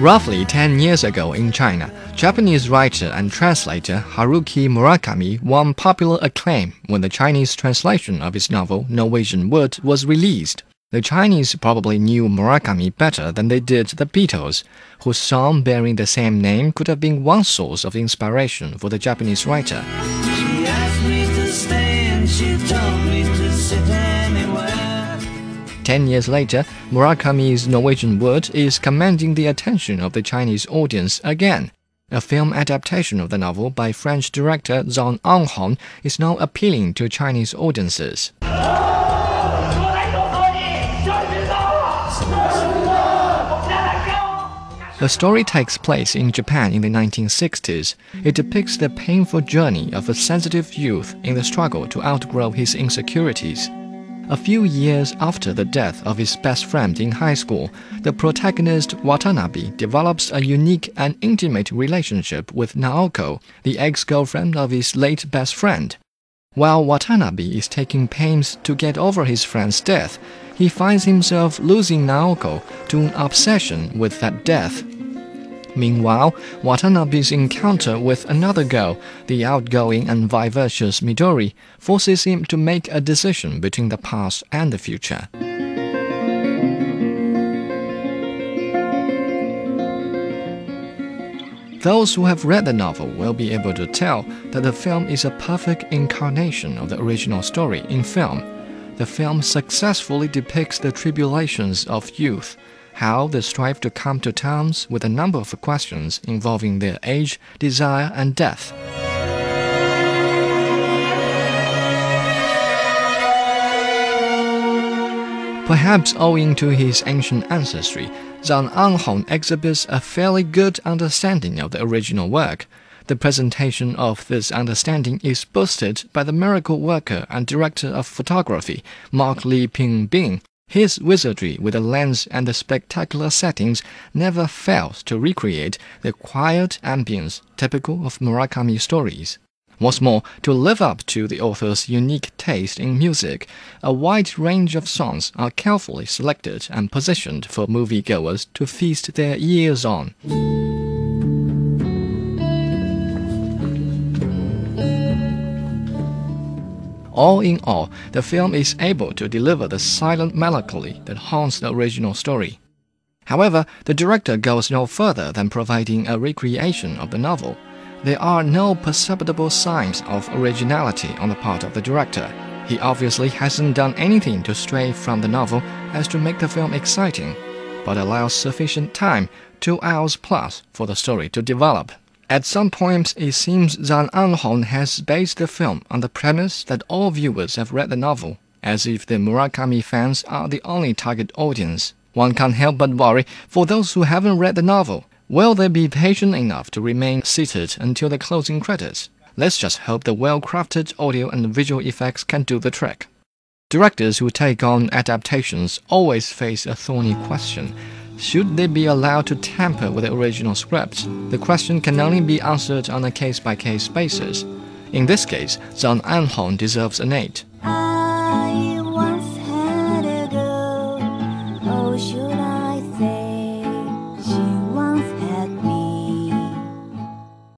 Roughly 10 years ago in China, Japanese writer and translator Haruki Murakami won popular acclaim when the Chinese translation of his novel Norwegian Wood was released. The Chinese probably knew Murakami better than they did the Beatles, whose song bearing the same name could have been one source of inspiration for the Japanese writer. Ten years later, Murakami's Norwegian Wood is commanding the attention of the Chinese audience again. A film adaptation of the novel by French director Tran Anh Hung is now appealing to Chinese audiences. The story takes place in Japan in the 1960s. It depicts the painful journey of a sensitive youth in the struggle to outgrow his insecurities. A few years after the death of his best friend in high school, the protagonist Watanabe develops a unique and intimate relationship with Naoko, the ex girlfriend of his late best friend. While Watanabe is taking pains to get over his friend's death, he finds himself losing Naoko to an obsession with that death. Meanwhile, Watanabe's encounter with another girl, the outgoing and vivacious Midori, forces him to make a decision between the past and the future. Those who have read the novel will be able to tell that the film is a perfect incarnation of the original story in film. The film successfully depicts the tribulations of youth how they strive to come to terms with a number of questions involving their age, desire, and death. Perhaps owing to his ancient ancestry, Tran Anh Hung exhibits a fairly good understanding of the original work. The presentation of this understanding is boosted by the miracle worker and director of photography, Mark Lee Ping Bing, his wizardry with the lens and the spectacular settings never fails to recreate the quiet ambience typical of Murakami stories. What's more, to live up to the author's unique taste in music, a wide range of songs are carefully selected and positioned for moviegoers to feast their ears on. All in all, the film is able to deliver the silent melancholy that haunts the original story. However, the director goes no further than providing a recreation of the novel. There are no perceptible signs of originality on the part of the director. He obviously hasn't done anything to stray from the novel as to make the film exciting, but allows sufficient time, two hours plus, for the story to develop. At some points, it seems Tran Anh Hung has based the film on the premise that all viewers have read the novel, as if the Murakami fans are the only target audience. One can't help but worry for those who haven't read the novel. Will they be patient enough to remain seated until the closing credits? Let's just hope the well crafted audio and visual effects can do the trick. Directors who take on adaptations always face a thorny question should they be allowed to tamper with the original script? The question can only be answered on a case by case basis. In this case, Tran Anh Hung deserves an 8.